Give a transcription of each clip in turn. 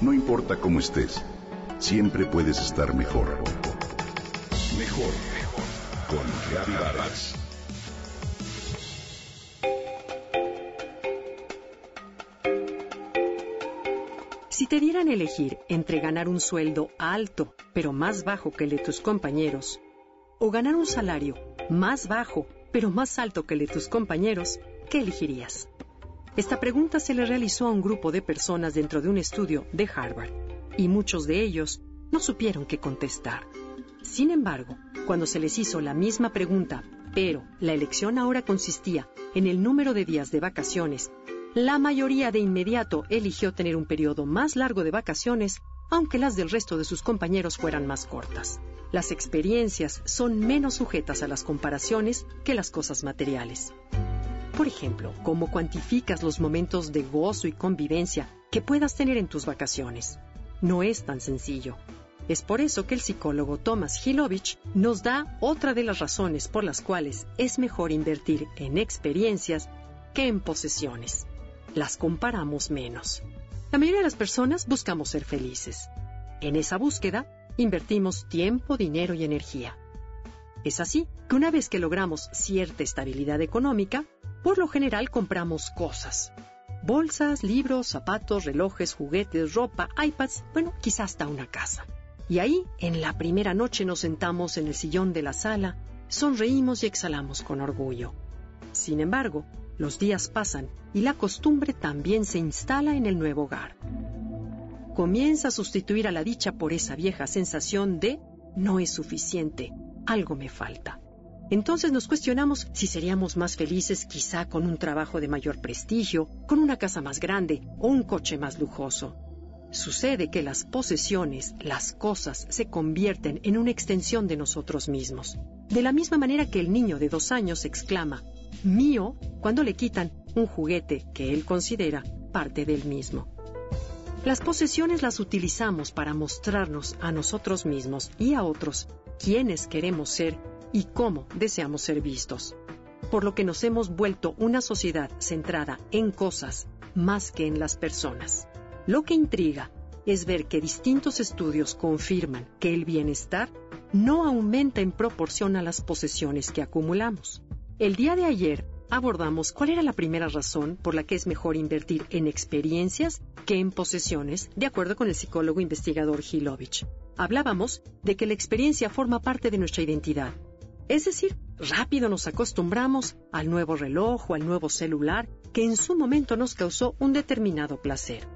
No importa cómo estés, siempre puedes estar mejor. Mejor, mejor. Con Reavivadas. Si te dieran elegir entre ganar un sueldo alto, pero más bajo que el de tus compañeros, o ganar un salario más bajo, pero más alto que el de tus compañeros, ¿qué elegirías? Esta pregunta se le realizó a un grupo de personas dentro de un estudio de Harvard, y muchos de ellos no supieron qué contestar. Sin embargo, cuando se les hizo la misma pregunta, pero la elección ahora consistía en el número de días de vacaciones, la mayoría de inmediato eligió tener un periodo más largo de vacaciones, aunque las del resto de sus compañeros fueran más cortas. Las experiencias son menos sujetas a las comparaciones que las cosas materiales. Por ejemplo, ¿cómo cuantificas los momentos de gozo y convivencia que puedas tener en tus vacaciones? No es tan sencillo. Es por eso que el psicólogo Thomas Hilovich nos da otra de las razones por las cuales es mejor invertir en experiencias que en posesiones. Las comparamos menos. La mayoría de las personas buscamos ser felices. En esa búsqueda, invertimos tiempo, dinero y energía. Es así que una vez que logramos cierta estabilidad económica, por lo general compramos cosas. Bolsas, libros, zapatos, relojes, juguetes, ropa, iPads, bueno, quizás hasta una casa. Y ahí, en la primera noche nos sentamos en el sillón de la sala, sonreímos y exhalamos con orgullo. Sin embargo, los días pasan y la costumbre también se instala en el nuevo hogar. Comienza a sustituir a la dicha por esa vieja sensación de no es suficiente, algo me falta. Entonces nos cuestionamos si seríamos más felices quizá con un trabajo de mayor prestigio, con una casa más grande o un coche más lujoso. Sucede que las posesiones, las cosas, se convierten en una extensión de nosotros mismos. De la misma manera que el niño de dos años exclama, mío, cuando le quitan un juguete que él considera parte del mismo. Las posesiones las utilizamos para mostrarnos a nosotros mismos y a otros quiénes queremos ser y cómo deseamos ser vistos, por lo que nos hemos vuelto una sociedad centrada en cosas más que en las personas. Lo que intriga es ver que distintos estudios confirman que el bienestar no aumenta en proporción a las posesiones que acumulamos. El día de ayer abordamos cuál era la primera razón por la que es mejor invertir en experiencias que en posesiones, de acuerdo con el psicólogo investigador Hilovich. Hablábamos de que la experiencia forma parte de nuestra identidad es decir, rápido nos acostumbramos al nuevo reloj o al nuevo celular que en su momento nos causó un determinado placer.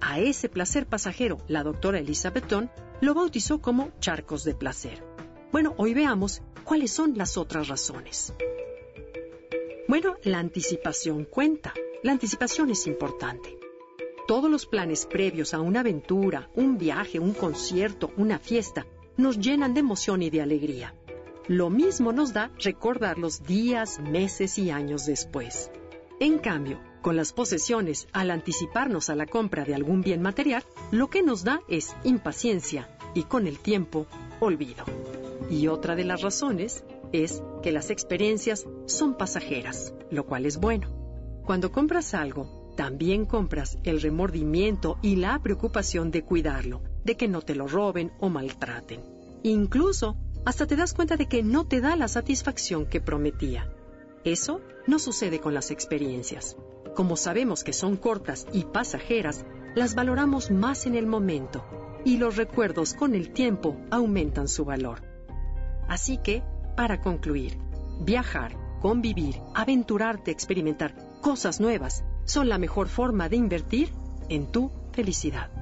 A ese placer pasajero, la doctora Elizabethton lo bautizó como charcos de placer. Bueno, hoy veamos cuáles son las otras razones. Bueno, la anticipación cuenta. La anticipación es importante. Todos los planes previos a una aventura, un viaje, un concierto, una fiesta, nos llenan de emoción y de alegría. Lo mismo nos da recordar los días, meses y años después. En cambio, con las posesiones, al anticiparnos a la compra de algún bien material, lo que nos da es impaciencia y con el tiempo, olvido. Y otra de las razones es que las experiencias son pasajeras, lo cual es bueno. Cuando compras algo, también compras el remordimiento y la preocupación de cuidarlo, de que no te lo roben o maltraten. Incluso hasta te das cuenta de que no te da la satisfacción que prometía. Eso no sucede con las experiencias. Como sabemos que son cortas y pasajeras, las valoramos más en el momento y los recuerdos con el tiempo aumentan su valor. Así que, para concluir, viajar, convivir, aventurarte, experimentar cosas nuevas son la mejor forma de invertir en tu felicidad.